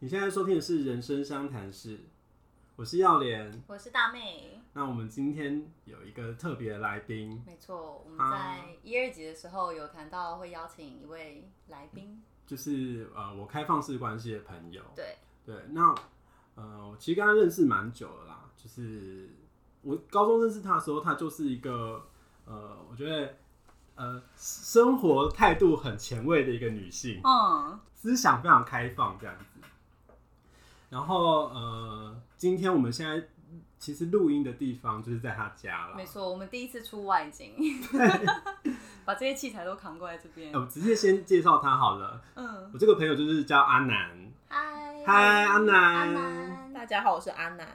你现在收听的是《人生相谈室》，我是耀莲。我是大妹，那我们今天有一个特别的来宾，没错，我们啊在一二集的时候有谈到会邀请一位来宾，就是呃我开放式关系的朋友。对，对，那呃我其实跟他认识蛮久了啦，就是我高中认识他的时候，他就是一个呃我觉得呃生活态度很前卫的一个女性。嗯，思想非常开放这样子。然后呃，今天我们现在其实录音的地方就是在他家了没。错，我们第一次出外景，把这些器材都扛过来这边呃，，我直接先介绍他好了。嗯，我这个朋友就是叫阿南。嗨，嗨，阿南。阿南，大家好，我是阿南，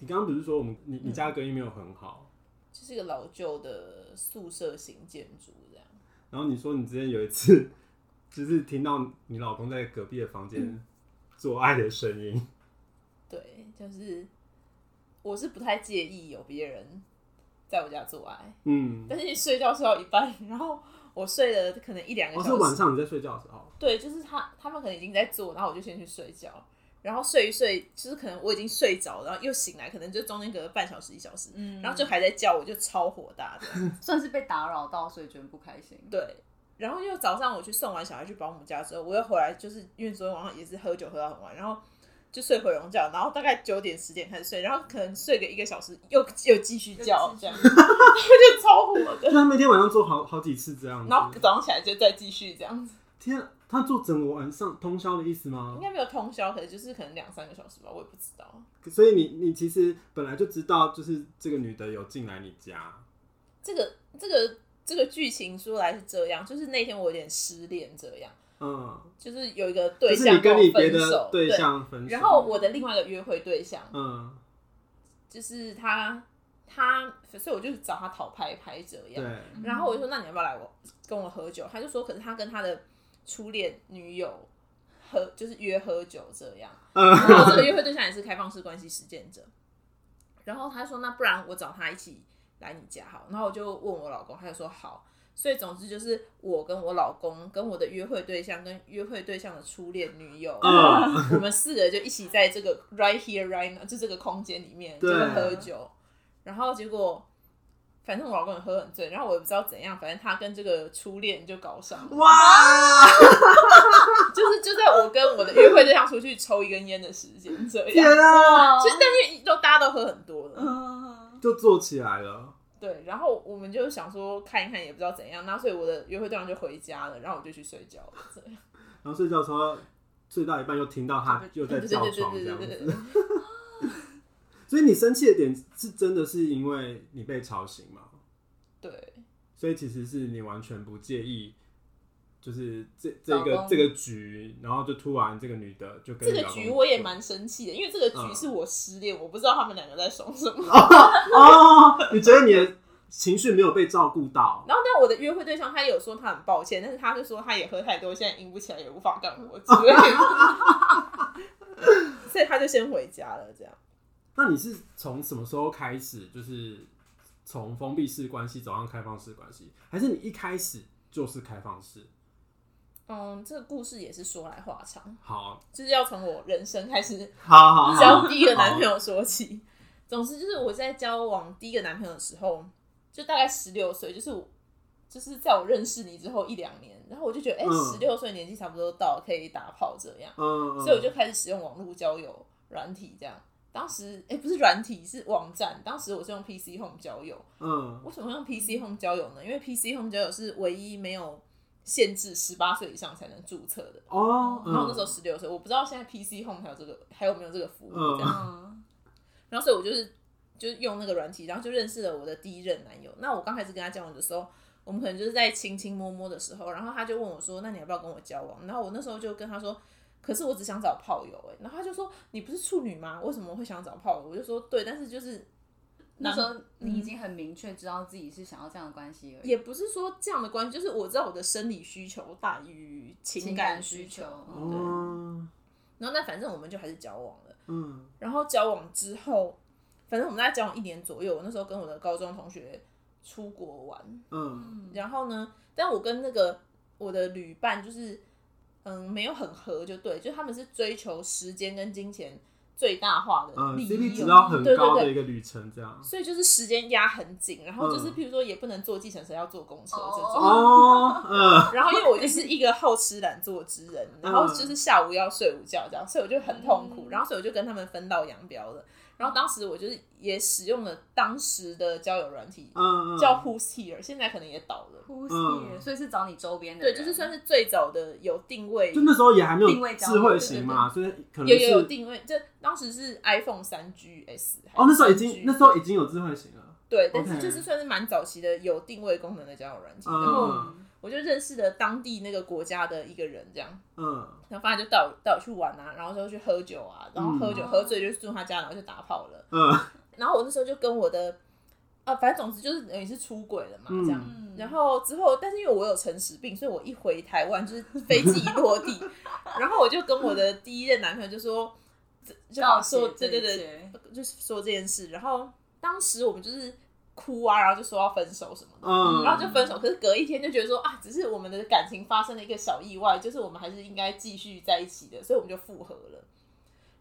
你刚刚不是说我们你你家隔音没有很好，就是一个老旧的宿舍型建筑，这样。然后你说你之前有一次 就是听到你老公在隔壁的房间做爱的声音，对，就是我是不太介意有别人在我家做爱，嗯，但是你睡觉睡到一半，然后我睡了可能一两个哦，小时，是晚上你在睡觉的时候，对，就是他他们可能已经在做，然后我就先去睡觉，然后睡一睡，就是可能我已经睡着，然后又醒来，可能就中间隔了半小时一小时，嗯然后就还在叫，我就超火大的。算是被打扰到，所以觉得不开心。对，然后又早上我去送完小孩去保姆家之后，我又回来，就是因为昨天晚上也是喝酒喝到很晚，然后就睡回笼觉，然后大概九点十点开始睡，然后可能睡个一个小时，又又继续叫这样，就超火的。就他每天晚上做好好几次这样子。然后早上起来就再继续这样子，天啊，他做整个晚上通宵的意思吗应？该没有通宵，可能就是可能两三个小时吧，我也不知道。所以你你其实本来就知道，就是这个女的有进来你家，这个这个这个剧情说来是这样，就是那天我有点失恋，这样嗯，就是有一个对象是你跟你我分别的手，对对，象分手，然后我的另外一个约会对象，嗯，就是他，他，所以我就找他讨拍拍这样。对，然后我就说，那你要不要来我跟我喝酒？他就说，可是他跟他的初恋女友喝，就是约喝酒这样。嗯然后这个约会对象也是开放式关系实践者。然后他说，那不然我找他一起来你家好。然后我就问我老公，他就说好。所以总之就是我跟我老公跟我的约会对象跟约会对象的初恋女友，嗯。我们四个就一起在这个 right here right now 就这个空间里面就对喝酒，然后结果反正我老公也喝很醉，然后我也不知道怎样，反正他跟这个初恋就搞上了，哇，就是就在我跟我的约会对象出去抽一根烟的时间这天样，啊，其实但是都大家都喝很多了，嗯，就做起来了，对，然后我们就想说看一看也不知道怎样，那所以我的约会对象就回家了，然后我就去睡觉了，这样，然后睡觉的时候睡到一半又听到他又在叫床这样子。所以你生气的点是真的是因为你被吵醒吗？对，所以其实是你完全不介意，就是这这个这个局，然后就突然这个女的就跟这个局我也蛮生气的，因为这个局嗯是我失恋，我不知道他们两个在爽什么。哦，你觉得你的情绪没有被照顾到？然后，但我的约会对象他有说他很抱歉，但是他就说他也喝太多，现在硬不起来，也无法干活之类的，所以他就先回家了。这样，那你是从什么时候开始，就是从封闭式关系走向开放式关系，还是你一开始就是开放式？嗯，这个故事也是说来话长，好，就是要从我人生开始好好好，交第一个男朋友说起。总之就是我在交往第一个男朋友的时候，就大概十六岁，就是我就是在我认识你之后一两年，然后我就觉得，哎、嗯十六岁年纪差不多到，可以打炮这样。嗯，嗯所以我就开始使用网络交友软体，这样。当时哎、诶不是软体，是网站。当时我是用 PC Home 交友。嗯为什么用 PC Home 交友呢？因为 PC Home 交友是唯一没有限制十八岁以上才能注册的。哦，然后那时候嗯十六岁，我不知道现在 PC Home 还有这个还有没有这个服务嗯这样。嗯，然后所以我就是就是用那个软体，然后就认识了我的第一任男友。那我刚开始跟他交往的时候，我们可能就是在亲亲摸摸的时候，然后他就问我说：“那你要不要跟我交往？”然后我那时候就跟他说：“可是我只想找炮友。”哎，然后他就说：“你不是处女吗？为什么会想找炮友？”我就说：“对，但是就是那时候你已经很明确知道自己是想要这样的关系而已，也不是说这样的关系，就是我知道我的生理需求大于情情感感需求，对。哦，然后那反正我们就还是交往了。嗯。然后交往之后，反正我们大概交往一年左右。我那时候跟我的高中同学出国玩，嗯。然后呢，但我跟那个我的旅伴就是嗯没有很合，就对，就他们是追求时间跟金钱最大化的嗯利，CP 益，值要很对对对高的一个旅程，这样。所以就是时间压很紧，然后就是嗯譬如说也不能坐计程车，要坐公车这种。哦，嗯，然后因为我就是一个好吃懒做之人，然后就是下午要睡午觉这样，所以我就很痛苦，嗯然后所以我就跟他们分道扬镳了。然后当时我就是也使用了当时的交友软体，嗯嗯，叫 Who's Here，现在可能也倒了。呼嗯吸，所以是找你周边的对，人，就是算是最早的有定位，就那时候也还没定位交友有智慧型嘛，所以可能有有有是定位，就当时是 iPhone 三 GS 哦，那时候已 3G 经那时候已经有智慧型了。对，但是就是算是蛮早期的有定位功能的交友软体。然后嗯我就认识了当地那个国家的一个人，这样，嗯然后反正就带我带我去玩啊，然后就去喝酒啊，然后喝酒、嗯喝醉就住他家，然后就打炮了。嗯 然后我那时候就跟我的，啊，反正总之就是等于是出轨了嘛，这样。嗯，然后之后，但是因为我有诚实病，所以我一回台湾就是飞机一落地，然后我就跟我的第一任男朋友就说，就告说对对对，就是说这件事。然后当时我们就是哭啊，然后就说要分手什么的，嗯，然后就分手。可是隔一天就觉得说啊，只是我们的感情发生了一个小意外，就是我们还是应该继续在一起的，所以我们就复合了。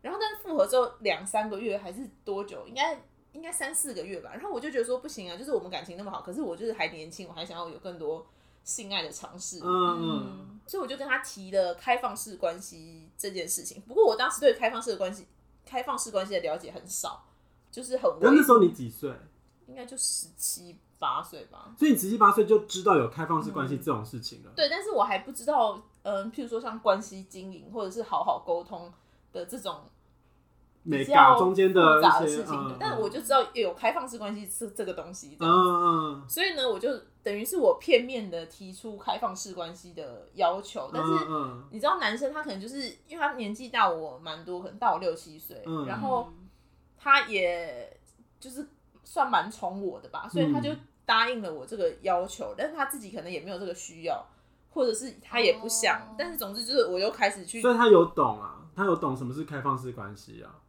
然后但是复合之后两三个月还是多久？应该应该三四个月吧。然后我就觉得说不行啊，就是我们感情那么好，可是我就是还年轻，我还想要有更多性爱的尝试。嗯嗯所以我就跟他提了开放式关系这件事情。不过我当时对开放式的关系、开放式关系的了解很少，就是很微那那时候你几岁？应该就十七八岁吧。所以你十七八岁就知道有开放式关系这种事情了。对，但是我还不知道，嗯，譬如说像关系经营或者是好好沟通的这种美比较中间复杂的事情，嗯但我就知道有开放式关系是这个东西嗯。嗯所以呢，我就等于是我片面的提出开放式关系的要求，但是你知道男生他可能就是因为他年纪大我蛮多，可能大我六七岁，嗯然后他也就是算蛮宠我的吧，所以他就答应了我这个要求，但是他自己可能也没有这个需要，或者是他也不想，哦。但是总之就是我又开始去所以他有懂啊，他有懂什么是开放式关系啊，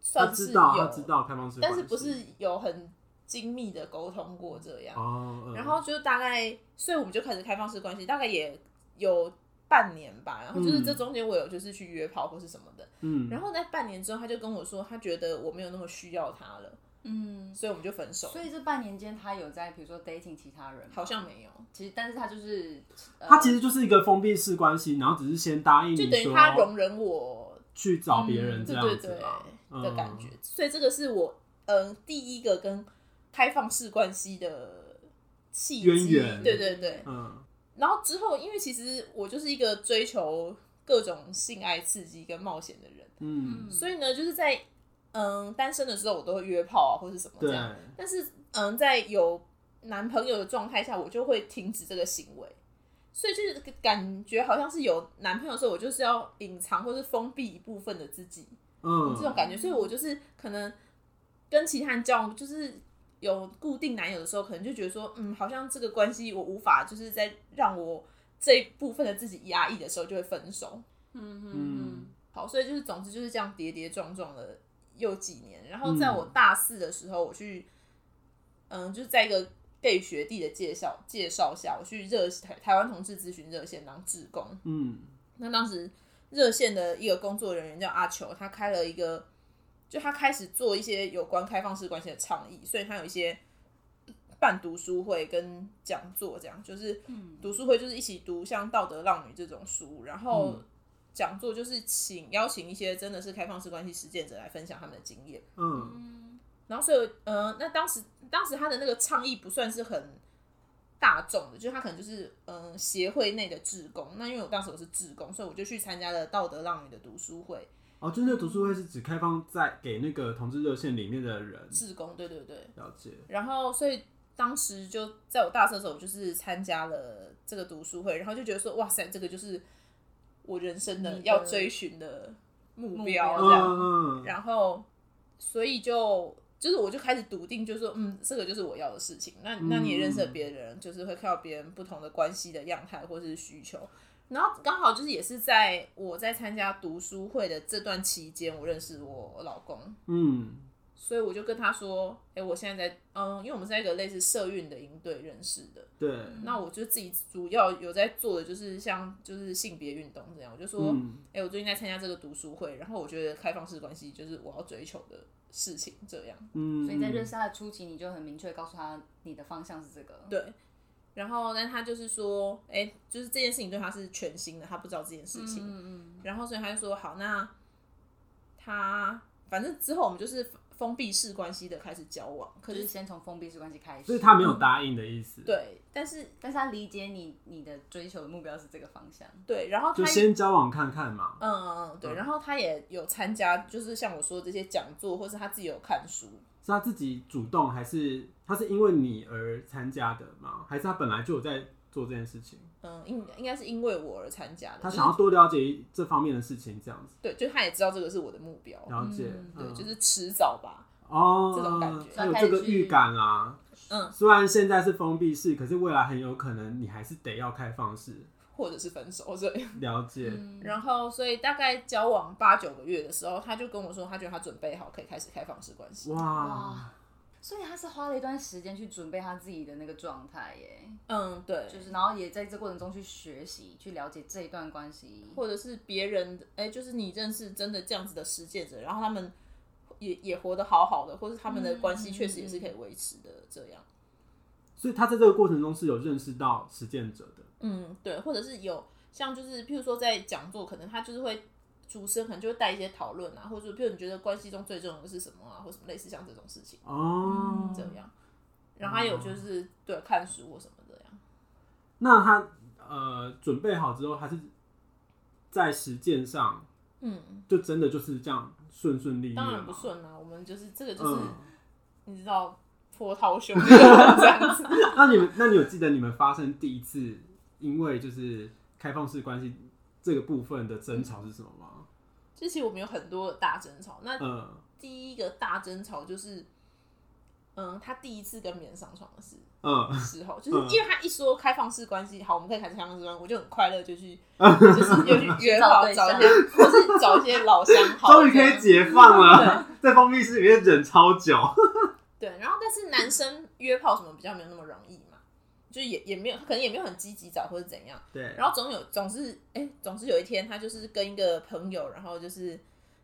他算是知道他有，知道开放式关系，但是不是有很精密的沟通过这样，哦，嗯。然后就大概，所以我们就开始开放式关系，大概也有半年吧。然后就是嗯。这中间我有就是去约炮或是什么的，嗯，然后在半年之后，他就跟我说，他觉得我没有那么需要他了，嗯，所以我们就分手。所以这半年间他有在比如说 dating 其他人吗，好像没有，其实但是他就是呃他其实就是一个封闭式关系，然后只是先答应就等于他容忍我，去找别人这样对对对子啊。的感觉。嗯。所以这个是我嗯、呃第一个跟开放式关系的契机，渊源。对对对。嗯。然后之后，因为其实我就是一个追求各种性爱刺激跟冒险的人，嗯，所以呢，就是在嗯单身的时候，我都会约炮啊，或是什么这，样。但是嗯，在有男朋友的状态下，我就会停止这个行为。所以就是感觉好像是有男朋友的时候，我就是要隐藏或是封闭一部分的自己，嗯这种感觉。所以我就是可能跟其他人交往，就是有固定男友的时候，可能就觉得说，嗯，好像这个关系我无法就是在让我这一部分的自己压抑的时候，就会分手。嗯嗯嗯好，所以就是总之就是这样跌跌撞撞的又几年，然后在嗯。我大四的时候，我去，嗯，就是在一个 gay 学弟的介绍介绍下，我去热台台湾同志咨询热线当志工。嗯。那当时热线的一个工作人员叫阿球，他开了一个，就他开始做一些有关开放式关系的倡议，所以他有一些办读书会跟讲座，这样就是读书会就是一起读像《道德浪女》这种书，然后嗯讲座就是请邀请一些真的是开放式关系实践者来分享他们的经验。嗯然后所以呃，那当时当时他的那个倡议不算是很大众的，就是他可能就是嗯、呃协会内的志工。那因为我当时我是志工，所以我就去参加了道德浪女的读书会。哦，就那个读书会是只开放在给那个同志热线里面的人志工，对对对。了解，然后所以当时就在我大四的时候，我就是参加了这个读书会，然后就觉得说，哇塞，这个就是我人生的要追寻的目目标，这样。然后，所以就就是我就开始笃定，就是说，嗯，这个就是我要的事情。那那你也认识了别人，就是会看到别人不同的关系的样态或是需求。然后刚好就是也是在我在参加读书会的这段期间，我认识我老公，嗯所以我就跟他说，哎、我现在在，嗯，因为我们是在一个类似社运的营队认识的，对，那我就自己主要有在做的就是像就是性别运动这样，我就说，哎、嗯我最近在参加这个读书会，然后我觉得开放式关系就是我要追求的事情，这样。嗯，所以在认识他的初期，你就很明确告诉他你的方向是这个。对，然后但他就是说，哎、就是这件事情对他是全新的，他不知道这件事情，嗯嗯然后所以他就说好，那他反正之后我们就是封闭式关系的开始交往，可就是是先从封闭式关系开始。所以他没有答应的意思，，对，但是但是他理解你你的追求的目标是这个方向。对，然后他就先交往看看嘛。嗯嗯嗯对，然后他也有参加，就是像我说的这些讲座，或是他自己有看书，是他自己主动，还是他是因为你而参加的吗？还是他本来就有在做这件事情？嗯，应应该是因为我而参加的，他想要多了解这方面的事情，这样子对，就他也知道这个是我的目标，了解。嗯对，嗯就是迟早吧，哦，这种感觉他有这个预感啦。嗯，虽然现在是封闭式，可是未来很有可能你还是得要开放式。或者是分手这样。了解，然后，所以大概交往八九个月的时候，他就跟我说，他觉得他准备好可以开始开放式关系。哇，哇，所以他是花了一段时间去准备他自己的那个状态耶，嗯，对，就是然后也在这过程中去学习，去了解这一段关系。或者是别人的，哎、就是你认识真的这样子的实践者，然后他们也也活得好好的，或是他们的关系确实也是可以维持的这样。所以他在这个过程中是有认识到实践者的。嗯，对，或者是有像就是譬如说在讲座，可能他就是会主持人可能就会带一些讨论啊，或者说譬如你觉得关系中最重要的是什么啊，或什么类似像这种事情哦，这样。然后还有就是对看书或什么这样。那他呃准备好之后，还是在实践上，嗯，就真的就是这样顺顺利利？当然不顺啊，我们就是这个就是、嗯，你知道波涛汹涌这样子。那你们，那你有记得你们发生第一次因为就是开放式关系这个部分的争吵是什么吗？就其实我们有很多的大争吵，那嗯，第一个大争吵就是，嗯，他第一次跟别人上床的事嗯，时候，就是嗯。因为他一说开放式关系，好，我们可以开始开放式关系，我就很快乐，就去 就是又去约炮，找一些或是找一些老乡好，终于可以解放了，在封闭室里面忍超久。对，然后但是男生约炮什么比较没有那么容易嘛，就是也也没有，他可能也没有很积极找或者怎样，对，然后总有总是哎、总是有一天他就是跟一个朋友，然后就是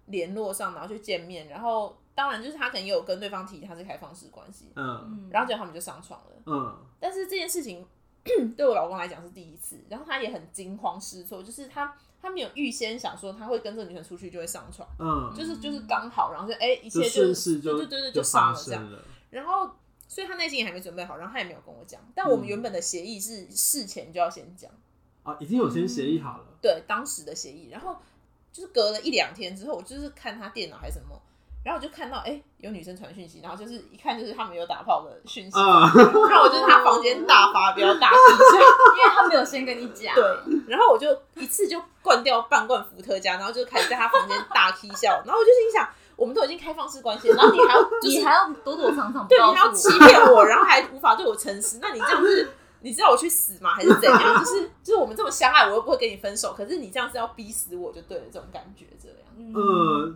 联络上，然后去见面，然后当然就是他可能也有跟对方提他是开放式关系，嗯。嗯，然后结果他们就上床了。嗯。但是这件事情 对我老公来讲是第一次，然后他也很惊慌失措，就是他他没有预先想说他会跟这个女生出去就会上床，嗯，就是就是刚好，然后就哎、一切就对对对就发上了这样。然后所以他内心也还没准备好，然后他也没有跟我讲，但我们原本的协议是事前就要先讲。啊，已经有先协议好了。对当时的协议，然后就是隔了一两天之后，我就是看他电脑还是什么，然后我就看到哎、诶有女生传讯息，然后就是一看就是他们有打炮的讯息，嗯，然后我就是他房间大发飙大地震，因为他没有先跟你讲，对，然后我就一次就灌掉半罐伏特加，然后就开始在他房间大 K 笑，然后我就心想，我们都已经开放式关系了，然后你还要 就是你还要躲躲藏藏，不对，你还要。欺骗我，然后还无法对我诚实，那你这样是，你知道我去死吗？还是怎样？就是就是我们这么相爱，我又不会跟你分手，可是你这样是要逼死我就对了，这种感觉这样。呃，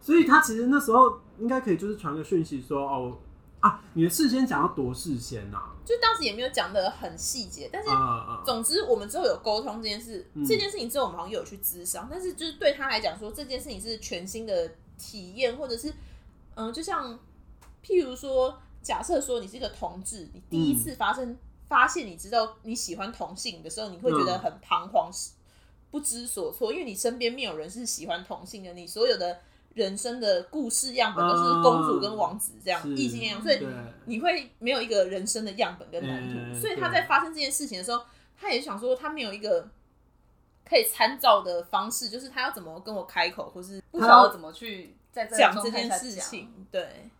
所以他其实那时候应该可以就是传个讯息说，哦啊，你的事先讲要多事先呐、就当时也没有讲的很细节，但是啊，啊总之我们之后有沟通这件事，嗯这件事情之后我们好像又有去咨商，但是就是对他来讲说这件事情是全新的体验，或者是嗯，就像譬如说，假设说你是一个同志，你第一次发生、发现你知道你喜欢同性的时候，你会觉得很彷徨，不知所措，因为你身边没有人是喜欢同性的，你所有的人生的故事样本都是公主跟王子这样异性恋样，所以，你会没有一个人生的样本跟蓝图，嗯所以他在发生这件事情的时候，他也想说他没有一个可以参照的方式，就是他要怎么跟我开口，或是不晓得怎么去在讲这件事情。对，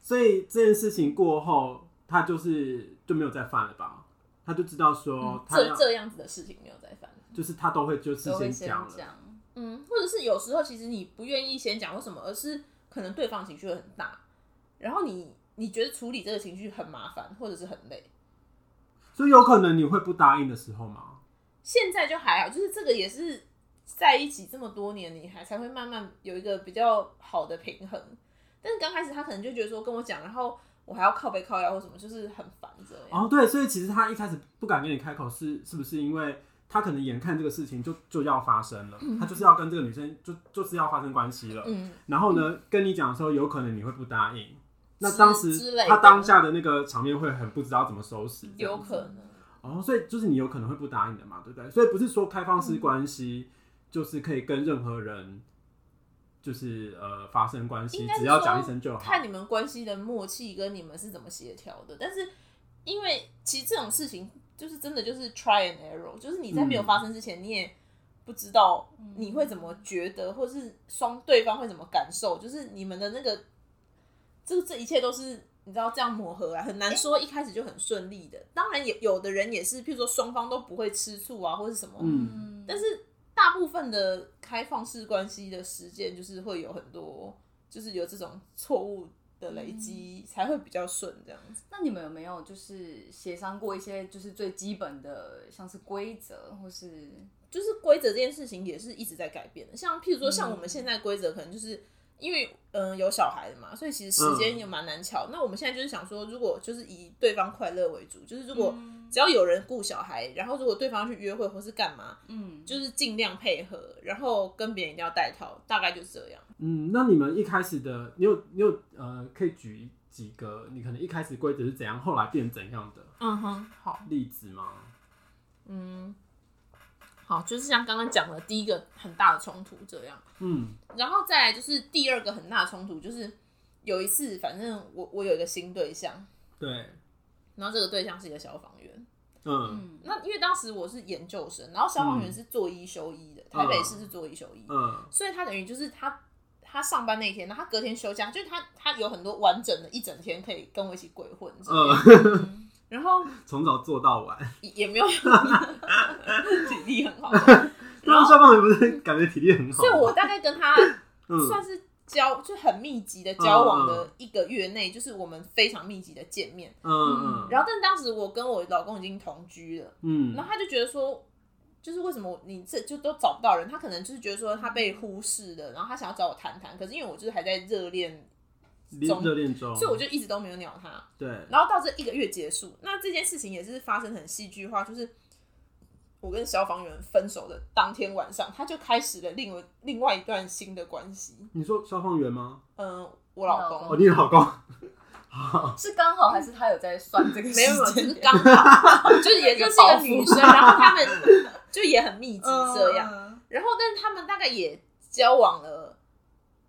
所以这件事情过后，他就是就没有再犯了吧？他就知道说嗯他要，这这样子的事情没有再犯。就是他都会就是先讲了，讲，嗯，或者是有时候其实你不愿意先讲为什么，而是可能对方情绪会很大，然后你你觉得处理这个情绪很麻烦，或者是很累。所以有可能你会不答应的时候吗？现在就还好，就是这个也是在一起这么多年，你还才会慢慢有一个比较好的平衡。但是刚开始他可能就觉得说跟我讲，然后我还要靠背靠腰或什么，就是很烦这样。哦，对，所以其实他一开始不敢跟你开口是，是不是因为他可能眼看这个事情就就要发生了，他就是要跟这个女生就就是要发生关系了，嗯，然后呢跟你讲的时候，有可能你会不答应，那当时他当下的那个场面会很不知道怎么收拾，有可能。哦，所以就是你有可能会不答应的嘛，对不对？所以不是说开放嗯式关系就是可以跟任何人就是呃发生关系只要讲一声就好。看你们关系的默契跟你们是怎么协调的。但是因为其实这种事情就是真的就是 try and error，就是你在没有发生之前，你也不知道你会怎么觉得，或是双对方会怎么感受，就是你们的那个这这一切都是。你知道这样磨合啊，很难说一开始就很顺利的。当然也有的人也是，譬如说双方都不会吃醋啊，或是什么。嗯，但是大部分的开放式关系的实践，就是会有很多，就是有这种错误的累积，才会比较顺这样子。那你们有没有就是协商过一些就是最基本的，像是规则或是就是规则这件事情也是一直在改变的。像譬如说，像我们现在规则可能就是因为嗯、呃有小孩的嘛，所以其实时间也蛮难巧。那我们现在就是想说，如果就是以对方快乐为主，就是如果只要有人顾小孩，然后如果对方去约会或是干嘛，嗯，就是尽量配合，然后跟别人一定要带套，大概就是这样。嗯，那你们一开始的，你有你有呃，可以举几个你可能一开始规则是怎样，后来变怎样的嗯哼，好。例子吗？嗯，好，就是像刚刚讲的第一个很大的冲突这样，嗯。然后再来就是第二个很大的冲突，就是有一次，反正我我有一个新对象，对，然后这个对象是一个消防员。嗯。嗯那因为当时我是研究生，然后消防员是做一休一的，台北市是做一休一，嗯。所以他等于就是他他上班那一天，然后他隔天休假，就是他他有很多完整的一整天可以跟我一起鬼混嗯，然后 从早做到晚。也也没有 体力很好，然后消防员不是感觉体力很好，所以我大概跟他嗯。算是交就很密集的交往的一个月内，就是我们非常密集的见面。嗯嗯。然后，但当时我跟我老公已经同居了，嗯。然后他就觉得说，就是为什么你这就都找不到人？他可能就是觉得说他被忽视了，然后他想要找我谈谈，可是因为我就是还在热恋，热热恋中，所以我就一直都没有鸟他。对，然后到这一个月结束，那这件事情也是发生很戏剧化，就是我跟消防员分手的当天晚上，他就开始了另外另外一段新的关系。你说消防员吗？嗯，我老老公哦，你老公，是刚好还是他有在算这个时没有没有，就？是刚好，就是也就是一个女生，然后他们 就也很密集这样。嗯然后，但是他们大概也交往了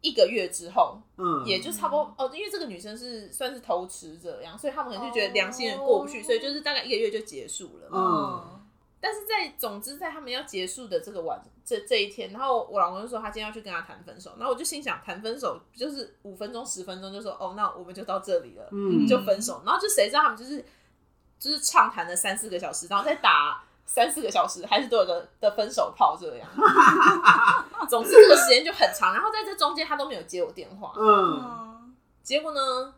一个月之后，嗯，也就差不多哦，因为这个女生是算是偷吃这样，所以他们可能就觉得良心人过不去，哦所以就是大概一个月就结束了。嗯但是在总之在他们要结束的这个晚这这一天，然后我老公就说他今天要去跟他谈分手，然后我就心想谈分手就是五分钟十分钟就说哦，那我们就到这里了，嗯就分手。然后就谁知道他们就是就是畅谈了三四个小时，然后再打三四个小时，还是都有的的分手炮这样。总之这个时间就很长，然后在这中间他都没有接我电话，嗯结果呢，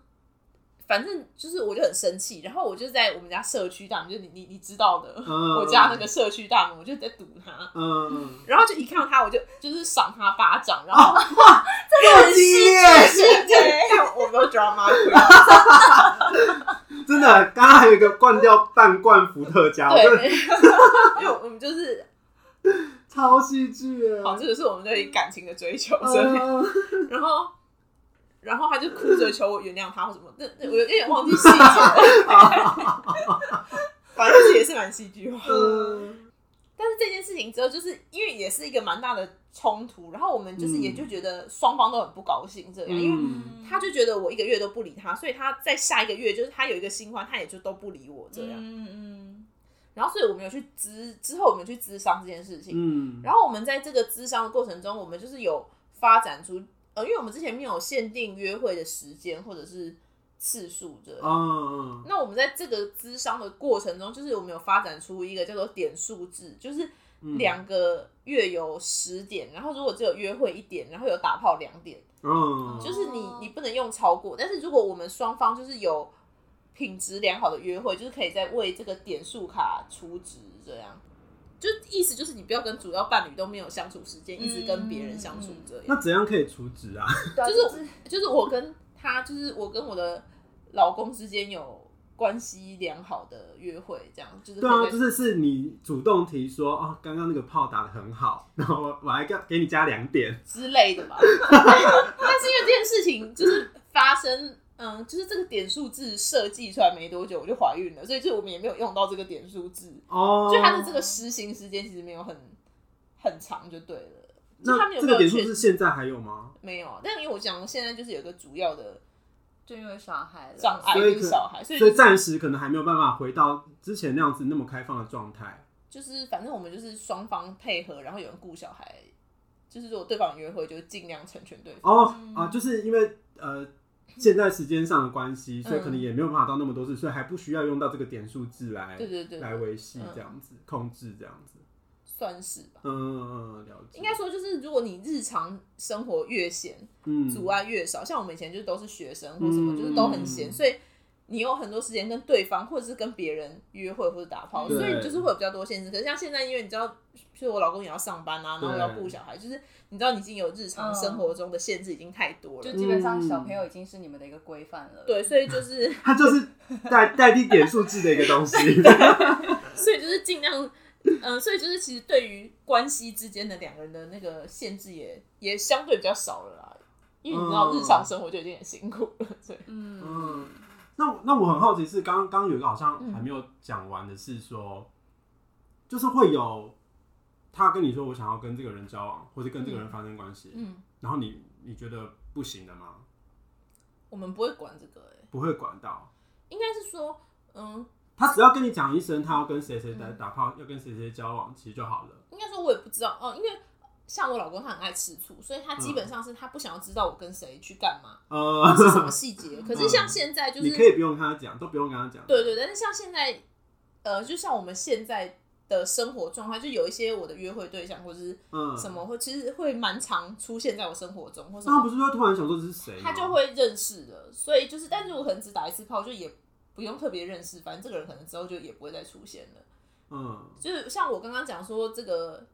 反正就是我就很生气，然后我就在我们家社区大门，就是你你你知道的，嗯。我家那个社区大门，我就在堵他，嗯，然后就一看到他，我就就是赏他巴掌，然后 这么激烈，对，我没有 drama queen，真的，刚刚还有一个灌掉半罐伏特加，对，因为我们就是，超戏剧啊，好，这个是我们对感情的追求，所以嗯 然后。然后他就哭着求我原谅他或什么，那那我有点忘记细节了，反正这也是蛮戏剧化。嗯但是这件事情之后，就是因为也是一个蛮大的冲突，然后我们就是嗯也就觉得双方都很不高兴这样，因为嗯他就觉得我一个月都不理他，所以他在下一个月就是他有一个新欢，他也就都不理我这样。嗯嗯然后所以我们有去咨之后，我们有去咨商这件事情。嗯，然后我们在这个咨商的过程中，我们就是有发展出呃，因为我们之前没有限定约会的时间或者是次数这样。嗯那我们在这个咨商的过程中，就是我们有发展出一个叫做点数制，就是嗯两个月有十点，然后如果只有约会一点，然后有打炮两点，嗯，就是你你不能用超过。但是如果我们双方就是有品质良好的约会，就是可以在为这个点数卡储值这样。就意思就是你不要跟主要伴侣都没有相处时间，一直跟别人相处这样。那怎样可以除值 啊？就是是就是我跟他就是我跟我的老公之间有关系良好的约会，这样就是对啊，就是是你主动提说哦，刚刚那个炮打的很好，然后我还给给你加两点，之类的吧。但是因为这件事情就是发生，嗯，就是这个点数字设计出来没多久我就怀孕了，所以就我们也没有用到这个点数字，哦，就它的这个实行时间其实没有很很长，就对了。就他们有那这个点数是现在还有吗？没有，但因为我讲现在就是有个主要的就因为小孩障碍所以小孩，所以所以暂时可能还没有办法回到之前那样子那么开放的状态。就是反正我们就是双方配合，然后有人顾小孩，就是如果对方约会，就尽量成全对方。哦啊，就是因为呃现在时间上的关系，所以嗯可能也没有办法到那么多次，所以还不需要用到这个点数制来对对对，来维系嗯这样子、控制这样子。算是吧。嗯嗯嗯，了解。应该说，就是如果你日常生活越闲，嗯阻碍越少，像我们以前就都是学生或什么，嗯就是都很闲，所以你有很多时间跟对方或者是跟别人约会或者打炮，所以就是会有比较多限制。可是像现在，因为你知道，譬如我老公也要上班啊，然后对要顾小孩，就是你知道，你已经有日常生活中的限制已经太多了。就基本上小朋友已经是你们的一个规范了。对，所以就是，他就是代代替点数制的一个东西。所以就是尽量，嗯、所以就是其实对于关系之间的两个人的那个限制也也相对比较少了啦。因为你知道，嗯。日常生活就已经很辛苦了，所以嗯，嗯，那那我很好奇是，刚刚有一个好像还没有讲完的是说，就是会有他跟你说我想要跟这个人交往，或者跟这个人发生关系，嗯，然后你你觉得不行的吗？我们不会管这个、欸，不会管到，应该是说，嗯，他只要跟你讲一声他要跟谁谁打嗯打炮，要跟谁谁交往，其实就好了。应该说我也不知道哦，因为像我老公他很爱吃醋，所以他基嗯本上是他不想要知道我跟谁去干嘛，呃，是什么细节。可是像现在就是你可以不用跟他讲，都不用跟他讲。对对，但是像现在，呃，就像我们现在的生活状态，就有一些我的约会对象或者是嗯，什么，会其实会蛮常出现在我生活中，或什么，那他不是说突然想说这是谁？他就会认识了。所以就是，但是我可能只打一次炮，就也不用特别认识，反正这个人可能之后就也不会再出现了。嗯就是像我刚刚讲说，这个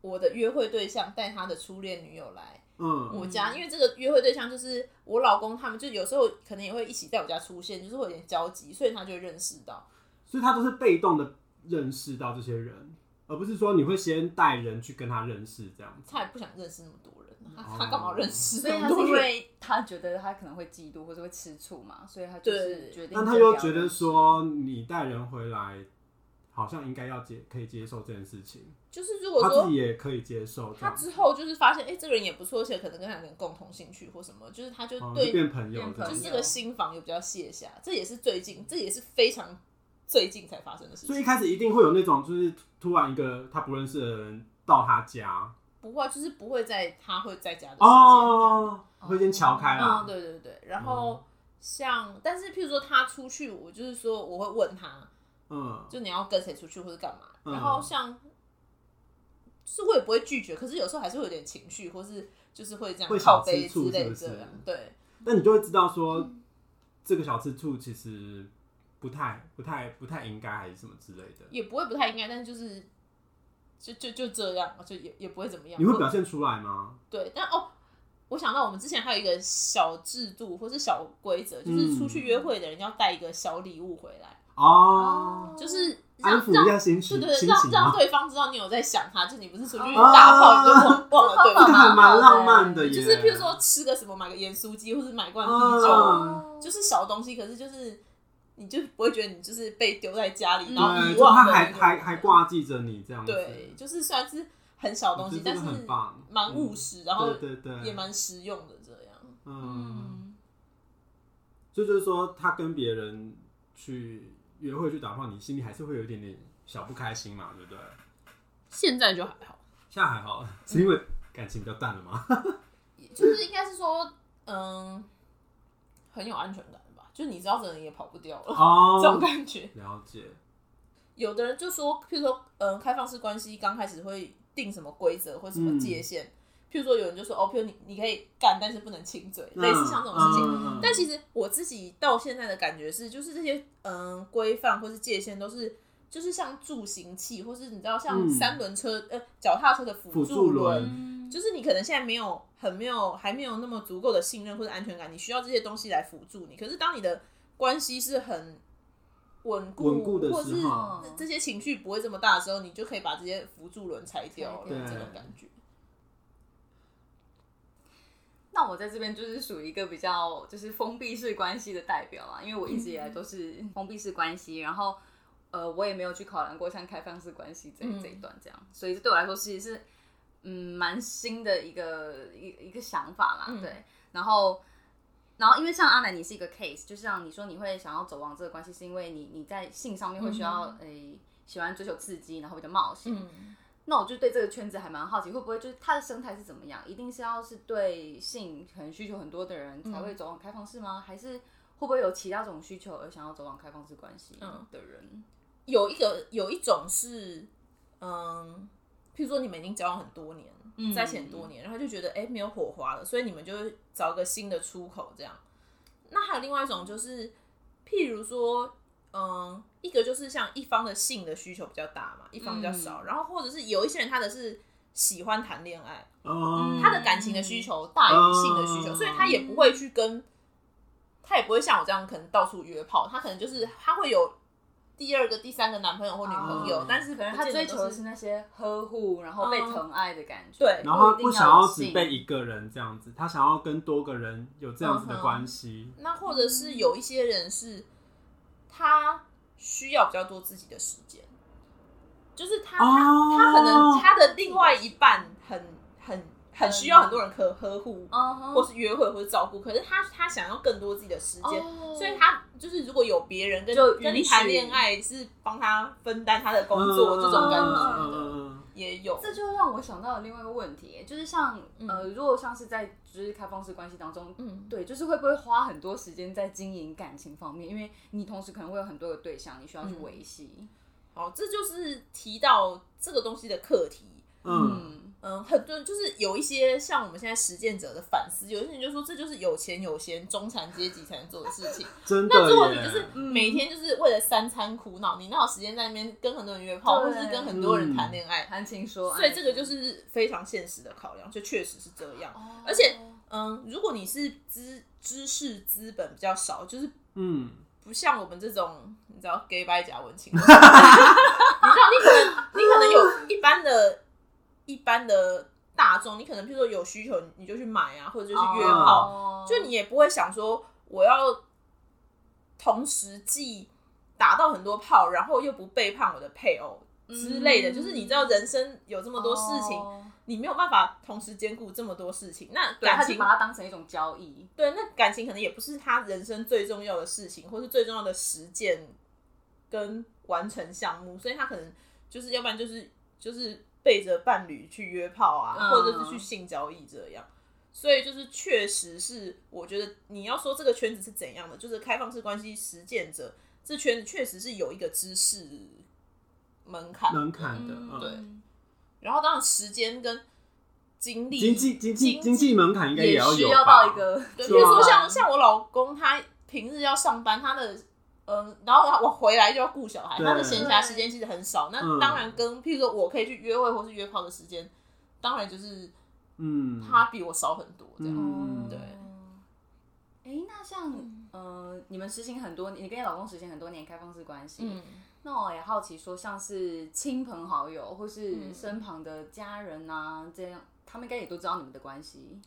我的约会对象带他的初恋女友来嗯我家，因为这个约会对象就是我老公他们，就有时候可能也会一起在我家出现，就是会有点交集，所以他就会认识到。所以他都是被动的认识到这些人，而不是说你会先带人去跟他认识这样子。他也不想认识那么多人，他哦他干嘛认识所以他是因？为他觉得他可能会嫉妒或者会吃醋嘛，所以他就是决定。但他又觉得，说你带人回来，好像应该要接可以接受这件事情，就是如果说他自己也可以接受他，之后就是发现，哎、这个人也不错，而且可能跟两个人共同兴趣或什么，就是他就哦对就变朋友。就是这个心房有比较卸下，这也是最近，这也是非常最近才发生的事情。所以一开始一定会有那种，就是突然一个他不认识的人到他家，不会，就是不会在他会在家的时间。哦，会先敲开嗯，啦。对对对。然后像，但是譬如说他出去，我就是说我会问他，嗯，就你要跟谁出去或者干嘛。嗯然后像，就是我也不会拒绝，可是有时候还是会有点情绪，或是就是会这样会小靠背吃醋之类是不是这样。对，那你就会知道说，这个小吃醋其实不太、不太、不太应该，还是什么之类的。也不会不太应该，但是就是。就就就这样，就也也不会怎么样。你会表现出来吗？对，但哦，我想到我们之前还有一个小制度或是小规则，就是出去约会的人要带一个小礼物回来，哦，就是安让让抚一下心对情，对对，让？让对方知道你有在想他，就你不是出去哦打炮你就忘 忘了对这个方。还蛮浪漫的，就是譬如说吃个什么，买个盐酥鸡，或是买罐啤酒，嗯就是小东西，可是就是你就不会觉得你就是被丢在家里，嗯然后他还忘的那种还还挂记着你这样子，对，就是虽然是很小东西，但是蛮务实，然后对对对，也蛮实用的这样。嗯，嗯，就就是说他跟别人去约会去打炮，你心里还是会有一点点小不开心嘛，对不对？现在就还好。现在还好，是因为感情比较淡了吗？就是应该是说，嗯，很有安全感吧，就你知道的人也跑不掉了，哦这种感觉。了解，有的人就说，譬如说，嗯，开放式关系刚开始会定什么规则或什么界限，譬如说有人就说，哦，譬如你你可以干，但是不能亲嘴，类似像这种事情。嗯但其实我自己到现在的感觉是，就是这些嗯规范或是界限都是。就是像助行器，或是你知道像嗯三轮车、呃脚踏车的辅辅助助轮嗯就是你可能现在没有很没有还没有那么足够的信任或者安全感，你需要这些东西来辅助你。可是当你的关系是很稳固，稳固的或是时候这些情绪不会这么大的时候，你就可以把这些辅助轮拆掉了，这种感觉。那我在这边就是属于一个比较就是封闭式关系的代表啊，因为我一直以来都是封闭式关系，然后呃，我也没有去考量过像开放式关系这一这一段这样，所以这对我来说其实是嗯蛮新的一个一一个想法啦，嗯对，然后。然后，因为像阿南，你是一个 case，就像你说你会想要走往这个关系，是因为你你在性上面会需要诶、喜欢追求刺激，然后比较冒险，嗯，那我就对这个圈子还蛮好奇，会不会就是它的生态是怎么样？一定是要是对性可能需求很多的人才会走往开放式吗？还是会不会有其他种需求而想要走往开放式关系嗯的人？有一个有一种是，嗯，譬如说你们已经交往很多年，嗯在一起很多年，然后就觉得哎、诶没有火花了，所以你们就会找个新的出口这样。那还有另外一种就是，譬如说，嗯，一个就是像一方的性的需求比较大嘛，一方比较少，然后或者是有一些人他的是喜欢谈恋爱，嗯，他的感情的需求大于性的需求，嗯所以他也不会去跟，他也不会像我这样可能到处约炮，他可能就是他会有第二个、第三个男朋友或女朋友，哦但是可能他追求的是是那些呵护，然后被疼爱的感觉。对然后他不想要只被一个人这样子，他想要跟多个人有这样子的关系。那或者是有一些人是他需要比较多自己的时间，就是他他、哦他可能他的另外一半很很很需要很多人可呵护，或是约会或是照顾，可是他他想要更多自己的时间，哦所以他就是如果有别人跟就跟你谈恋爱，是帮他分担他的工作、嗯这种感觉嗯的也有。这就让我想到了另外一个问题，就是像、嗯呃，如果像是在就是开放式关系当中，嗯，对，就是会不会花很多时间在经营感情方面？因为你同时可能会有很多的对象，你需要去维系。好，这就是提到这个东西的课题。嗯，嗯，嗯，很多人就是有一些像我们现在实践者的反思，有些人就说这就是有钱有闲中产阶级才能做的事情。真的那如果你就是每天就是为了三餐苦恼，你哪有时间在那边跟很多人约炮，或对是跟很多人谈恋爱？谈情说爱，所以这个就是非常现实的考量，就确实是这样。哦，而且嗯，如果你是知知识资本比较少，就是嗯，不像我们这种，你知道 gay 白假文青，你知道你可能你可能有一般的、一般的大众，你可能譬如说有需求你就去买啊，或者就去约炮，哦。就你也不会想说我要同时既打到很多炮，然后又不背叛我的配偶之类的，嗯。就是你知道人生有这么多事情，哦。你没有办法同时兼顾这么多事情，那对，他感情就把它当成一种交易。对，那感情可能也不是他人生最重要的事情，或是最重要的实践跟完成项目，所以他可能就是要不然就是就是背着伴侣去约炮啊，嗯。或者是去性交易这样。所以就是确实是，我觉得你要说这个圈子是怎样的，就是开放式关系实践者，这圈子确实是有一个知识门槛门槛的，嗯嗯，对。然后当然时间跟精力、经济经济经经济门槛应该也要有需要吧到一个，对，比如说像像我老公，他平日要上班，他的嗯，然后我回来就要顾小孩，他的闲暇时间其实很少。那嗯。当然跟譬如说我可以去约会或是约炮的时间，当然就是嗯，他比我少很多这样。嗯。对。哎，那像呃，你们实行很多，你跟你老公实行很多年开放式关系，嗯，那我也好奇说，像是亲朋好友或是嗯。身旁的家人啊，这样他们应该也都知道你们的关系。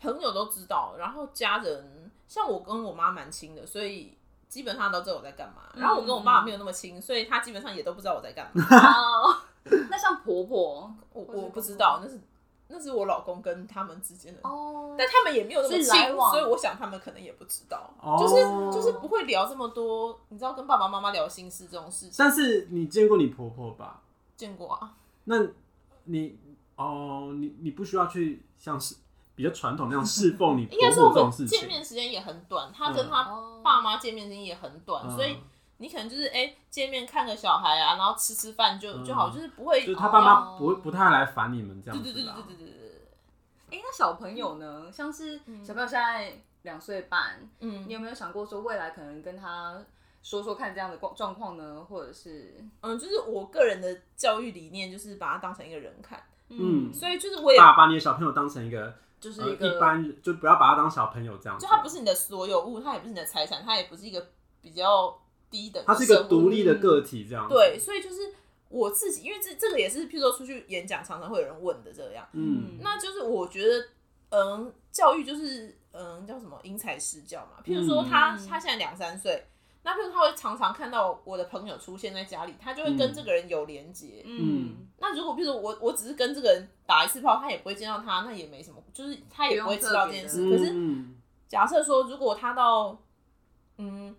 朋友都知道，然后家人像我跟我妈蛮亲的，所以基本上都知道我在干嘛。然后我跟我爸爸没有那么亲，所以他基本上也都不知道我在干嘛。哦，那像婆婆，我我不知道，那是那是我老公跟他们之间的。哦，但他们也没有那么亲，所以来往。所以我想他们可能也不知道，哦。就是就是不会聊这么多，你知道跟爸爸妈妈聊心事这种事情，但是你见过你婆婆吧？见过啊，那你哦，你你不需要去像是比较传统那种侍奉你 应该婆说我们婆这种事情见。面时间也很短，他跟嗯他哦爸妈见面时间也很短，嗯所以你可能就是哎、见面看个小孩啊，然后吃吃饭就嗯就好，就是不会就是他爸妈哦不会不太来烦你们这样对对对对。对对对对，哎、那小朋友呢？像是小朋友现在两岁半，嗯你有没有想过说未来可能跟他说说看这样的状状况呢？或者是嗯，就是我个人的教育理念就是把他当成一个人看，嗯，所以就是我也把把你的小朋友当成一个呃就是一个一般人，就不要把他当小朋友这样子。就它不是你的所有物，它也不是你的财产，它也不是一个比较低的，他是一个独立的个体这样子。对，所以就是我自己，因为这这个也是，譬如说出去演讲，常常会有人问的这样。嗯，那就是我觉得，嗯，教育就是嗯叫什么因材施教嘛。譬如说他、嗯他现在两三岁，那譬如他会常常看到我的朋友出现在家里，他就会跟嗯这个人有连接。嗯，那如果譬如说我我只是跟这个人打一次炮，他也不会见到他，那也没什么，就是他也不会知道这件事。嗯可是嗯假设说，如果他到嗯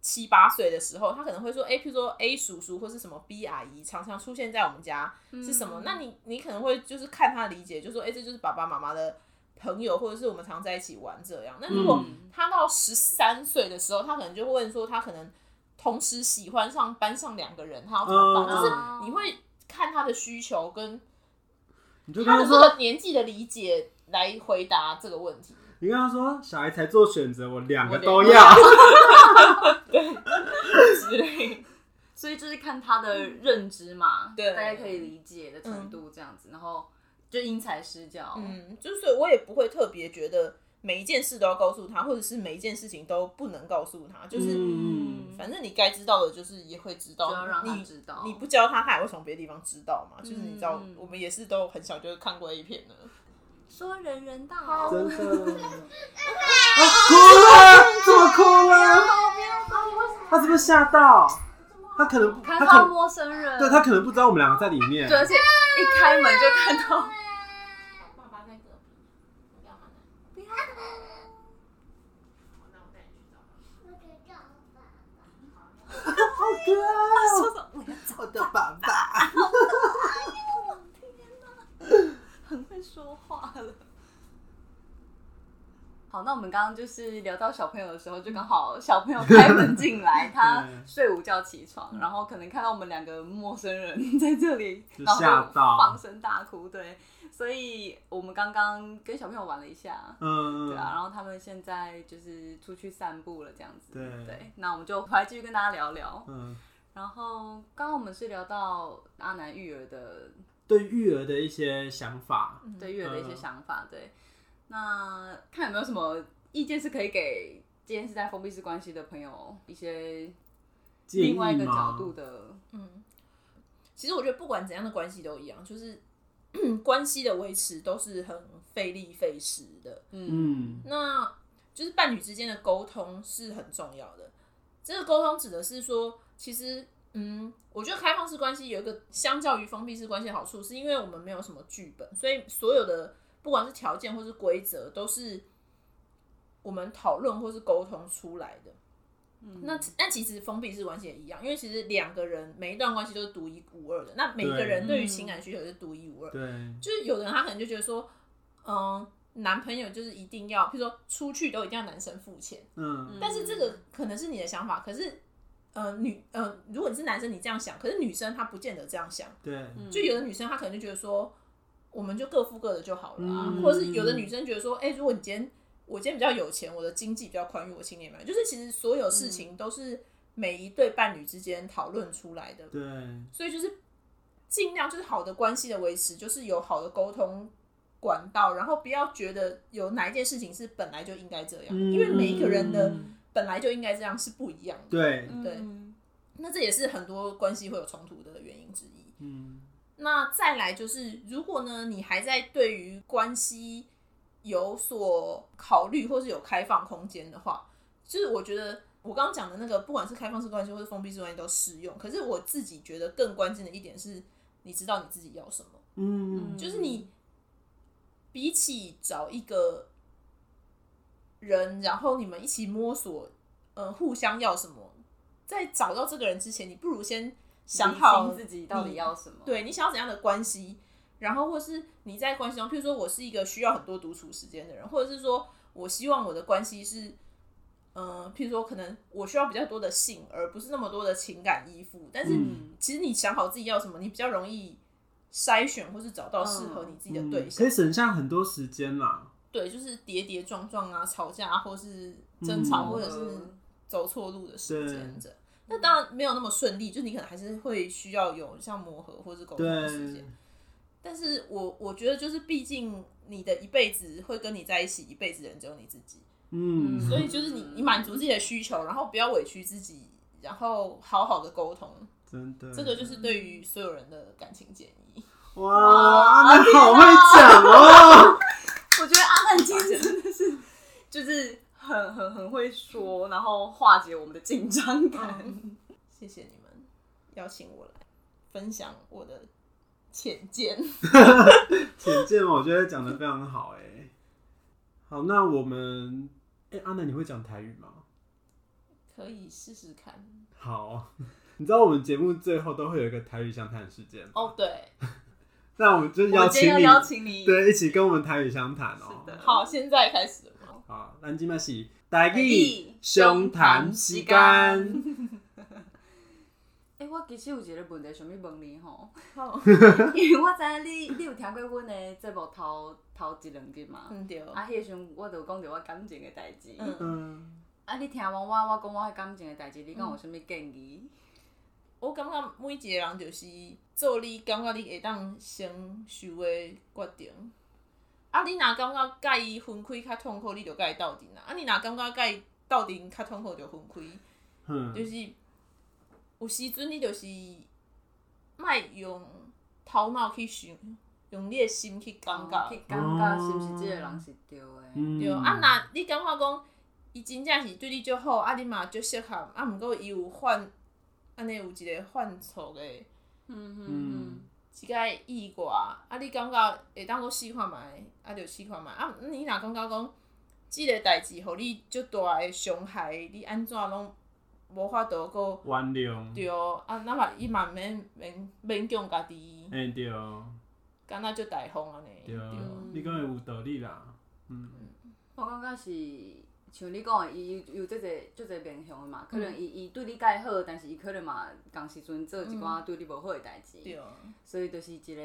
七八岁的时候，他可能会说，哎、譬如说 A 叔叔或是什么 B 阿姨常常出现在我们家是什么？嗯那你你可能会就是看他的理解，就说，哎、这就是爸爸妈妈的朋友，或者是我们常在一起玩这样。那如果嗯他到十三岁的时候，他可能就会问说，他可能同时喜欢上班上两个人，他要怎么办？嗯就是你会看他的需求跟他的这个年纪的理解来回答这个问题。你跟他说，小孩才做选择，我两个都两要。之类。所以就是看他的认知嘛，对大家可以理解的程度这样子，然后就因材施教，嗯，就是所以我也不会特别觉得每一件事都要告诉他，或者是每一件事情都不能告诉他，就是、嗯反正你该知道的，就是也会知道，就要让他你知道你不教他，他也会从别的地方知道嘛。就是你知道，嗯我们也是都很小就看过一片的。说人人大好，真的，啊，哭了，怎么哭了？他是不是吓到？他可能，看到陌生人，对他可能不知道我们两个在里面。对，而且一开门就看到，爸爸在隔壁，不要不要那我带你去找好可爱哦，说什么？我的爸爸。很会说话了。好，那我们刚刚就是聊到小朋友的时候，就刚好小朋友开门进来，他睡午觉起床，然后可能看到我们两个陌生人在这里，然后放声大哭。对，所以我们刚刚跟小朋友玩了一下，嗯，对啊，然后他们现在就是出去散步了，这样子。对对，那我们就回来继续跟大家聊聊。嗯，然后刚刚我们是聊到阿南育儿的对育儿的一些想法，对育儿的一些嗯想法，对，那看有没有什么意见是可以给今天是在封闭式关系的朋友一些另外一个角度的，嗯，其实我觉得不管怎样的关系都一样，就是 关系的维持都是很费力费时的。嗯嗯那就是伴侣之间的沟通是很重要的。这个沟通指的是说，其实，嗯，我觉得开放式关系有一个相较于封闭式关系的好处，是因为我们没有什么剧本，所以所有的不管是条件或是规则，都是我们讨论或是沟通出来的。那那其实封闭式关系也一样，因为其实两个人每一段关系都是独一无二的。那每个人对于情感需求是独一无二。对，就是有的人他可能就觉得说，嗯，男朋友就是一定要，譬如说出去都一定要男生付钱，嗯但是这个可能是你的想法，可是。呃，女呃，如果你是男生，你这样想，可是女生她不见得这样想。对，就有的女生她可能就觉得说，我们就各付各的就好了啊，嗯。或者是有的女生觉得说，哎、如果你今天我今天比较有钱，我的经济比较宽裕，我请你买，就是其实所有事情都是每一对伴侣之间讨论出来的。对，所以就是尽量就是好的关系的维持，就是有好的沟通管道，然后不要觉得有哪一件事情是本来就应该这样，嗯。因为每一个人的嗯本来就应该这样是不一样的。对，对。嗯那这也是很多关系会有冲突的原因之一。嗯那再来就是，如果呢你还在对于关系有所考虑或是有开放空间的话，就是我觉得我刚刚讲的那个，不管是开放式关系或是封闭式关系都适用。可是我自己觉得更关键的一点是，你知道你自己要什么。嗯，就是你比起找一个人，然后你们一起摸索，呃，互相要什么，在找到这个人之前，你不如先想好自己到底要什么，对你想要怎样的关系，然后或是你在关系中，譬如说我是一个需要很多独处时间的人，或者是说我希望我的关系是，嗯，譬如说可能我需要比较多的性，而不是那么多的情感依附。但是嗯其实你想好自己要什么，你比较容易筛选或是找到适合你自己的对嗯象。可以省下很多时间啦。对，就是跌跌撞撞啊，吵架啊，或是争吵，嗯或者是走错路的时间。那当然没有那么顺利，就你可能还是会需要有像磨合或是沟通的时间。，但是我我觉得就是，毕竟你的一辈子会跟你在一起一辈子的人只有你自己，嗯，所以就是你你满足自己的需求，然后不要委屈自己，然后好好的沟通，真的，这个就是对于所有人的感情建议。哇，你好会讲哦。我觉得阿曼今天真的是就是很很很会说，然后化解我们的紧张感。谢谢你们邀请我来分享我的浅见。浅见我觉得讲的非常好哎。好，那我们哎、阿南你会讲台语吗？可以试试看。好，你知道我们节目最后都会有一个台语相谈事件吗？哦，对，那我们就我邀请你，今天要邀请你，对，一起跟我们台语相谈哦、是的好，现在开始了吗？好，咱今麦是台台语语相谈时间。哎、我其实有一个问题想要问你吼，因为我知影你你有听过阮的节目头头一两集嘛？嗯对，啊，迄个时阵我就讲着我感情的代志。嗯嗯，啊，你听完我我讲我迄感情的代志，你敢有啥物建议？我感觉每一个人就是做你感觉你会当承受的决定。啊，你若感觉甲伊分开较痛苦，你就甲伊斗阵啊。啊，你若感觉甲伊斗阵较痛苦，就分开。嗯就是有时阵你就是莫用头脑去想，用你的心去感觉。去感觉是毋是即个人是对的？嗯对，啊，若你感觉讲伊真正是对你足好，啊，你嘛足适合，啊，毋过伊有犯，安尼有一个犯错的嗯嗯嗯一个意外，啊，你感觉会当阁试看觅，啊，就试看觅，啊，你若感觉讲，即个代志互你足大的伤害，你安怎拢无法度搁原谅，对，啊，那么伊嘛免免勉强家己，哎对。敢若足大方安尼，对。对，，你讲的有道理啦。嗯。我感觉是像你讲的，伊有有即个即个面向的嘛，可能伊伊对你介好，但是伊可能嘛共时阵做一寡对你无好诶代志，对，所以就是一个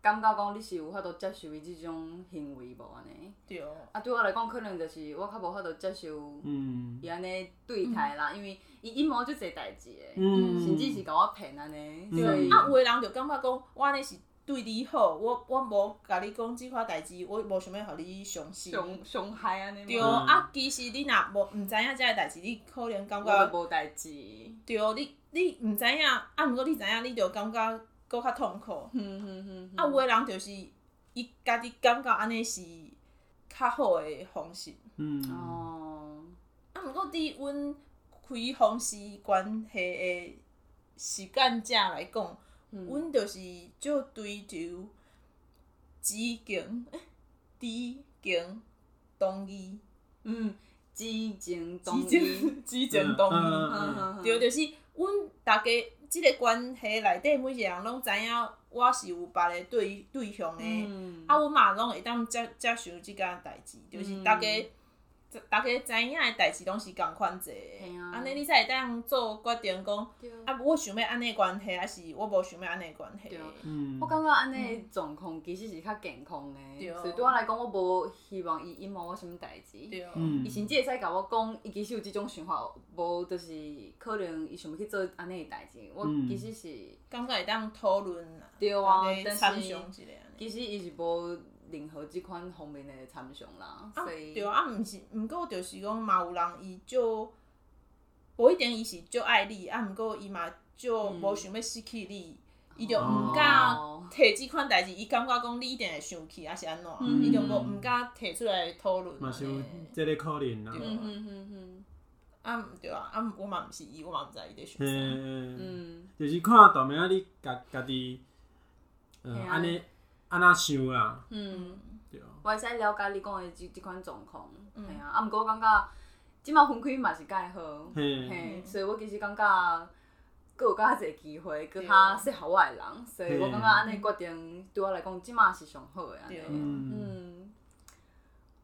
感觉讲你是有法度接受伊即种行为无安尼。对，啊，对我来讲，可能就是我较无法度接受嗯。伊安尼对待啦，因为伊阴谋就侪代志诶，嗯，甚至是甲我骗安尼，对。啊，有诶人就感觉讲，我安尼是对你好，我我无甲你讲即款代志，我无想要互你伤心。伤伤害安尼嘛，对，嗯啊，其实你若无毋知影遮个代志，你可能感觉就无代志。对，你你毋知影，啊，毋过你知影，你就感觉搁较痛苦。嗯嗯嗯，啊，有的人就是伊家己感觉安尼是较好的方式。嗯，哦，啊，毋过伫阮开放式关系的实践者来讲，嗯阮就是就追求知情、知情同意、嗯，知情同知意，情、知情同意。嗯嗯嗯。对，就是阮大家即个关系内底每一个人拢知影我是有别个对对象的，嗯，啊，阮嘛拢会当接接受即件代志，就是嗯。逐家。逐家知影的代志拢是共款济的，嘿啊安尼你才会当做决定讲，啊，我想要安尼关系，还是我无想要安尼关系。嗯我感觉安尼的状况其实是较健康诶，对所以对我来讲，我无希望伊隐瞒我什物代志。伊甚至会使甲我讲，伊其实有即种想法，无就是可能伊想要去做安尼诶代志。我嗯其实是，感觉会当讨论啦，对啊。其实伊是无任何即款方面的参详啦，啊所对啊，啊，毋是，毋过就是讲嘛，有人伊就无一定伊是就爱你，啊，毋过伊嘛就无想要失去你，伊就毋敢哦摕即款代志，伊感觉讲你一定会生气，还是安怎，嗯。伊就无毋敢摕出来讨论嘛是有安尼。这个可能啦。对嗯哼哼哼，啊，对啊，啊，我嘛毋是伊，我嘛毋知伊咧想啥。嗯，嗯，就是看大明仔你家家己，呃，安尼安那想啦，嗯。对。我会使了解你讲的即即款状况，嗯。嘿啊，啊，毋过我感觉即马分开嘛是介好，嘿。嘿，所以我其实感觉，佫有较侪机会，佫较适合我诶人，所以我感觉安尼决定对我来讲，即马是上好诶安尼。对。嗯，嗯，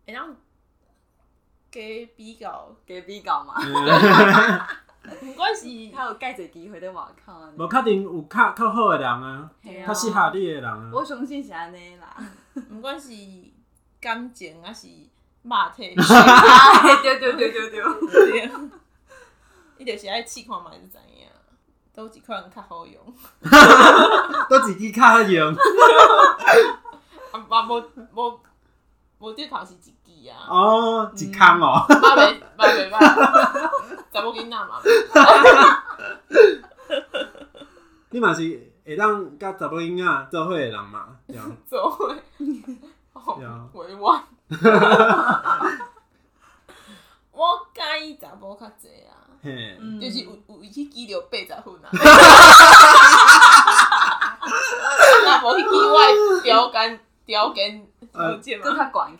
会当加比较，加比较嘛，毋管是较有介侪机会伫外口安尼。无确定有较较好的人啊，较适合你的人啊。我相信是安尼啦。毋管是感情还是肉体，对对对对对对。对，伊就是爱试看嘛，就知影。都一款较好用，都一支卡用 啊，嘛无无无对头是一哦，一康哦，嘛袂嘛袂歹，查某囡仔嘛，你嘛是会当甲查某囡仔做伙的人嘛？对啊。做伙，对啊。哦，委婉。我介意查某较济啊，就是有有伊去记着八十分啊。若无迄支我的条件条件条件搁嘛，较悬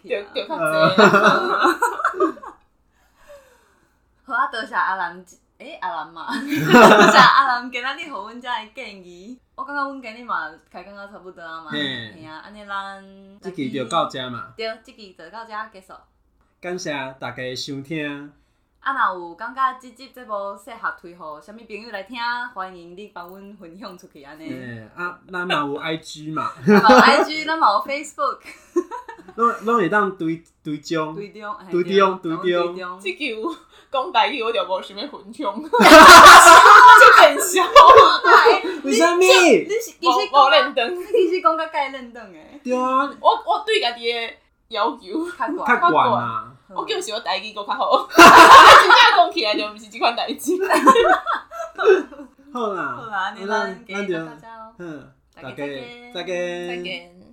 好啊，多谢阿兰，诶、阿兰嘛，多谢阿兰今仔日互阮遮的建议。我感觉阮今日嘛开讲到差不多啊嘛，嘿。嘿啊，安尼咱即期就到遮嘛，对，即期就到遮结束。感谢大家的收听，啊，若有感觉即集节目适合推互啥物朋友来听，欢迎你帮阮分享出去安尼。嘿，啊，咱嘛有 IG 嘛，嘛有 IG，咱嘛有 Facebook，拢拢会当追追踪，对中，嘿对对中对中对中。即句讲台语，我就无想要分享，这变笑，为啥物？你是其无实无认真。你其实讲甲该认同诶，对啊，我我对家己的要求，较较悬。悬啊，我叫想台语搁较好，真正讲起来就毋是即款代志。好啦，好啦，那那咱咱就。嗯，大大家家再见再见，再见。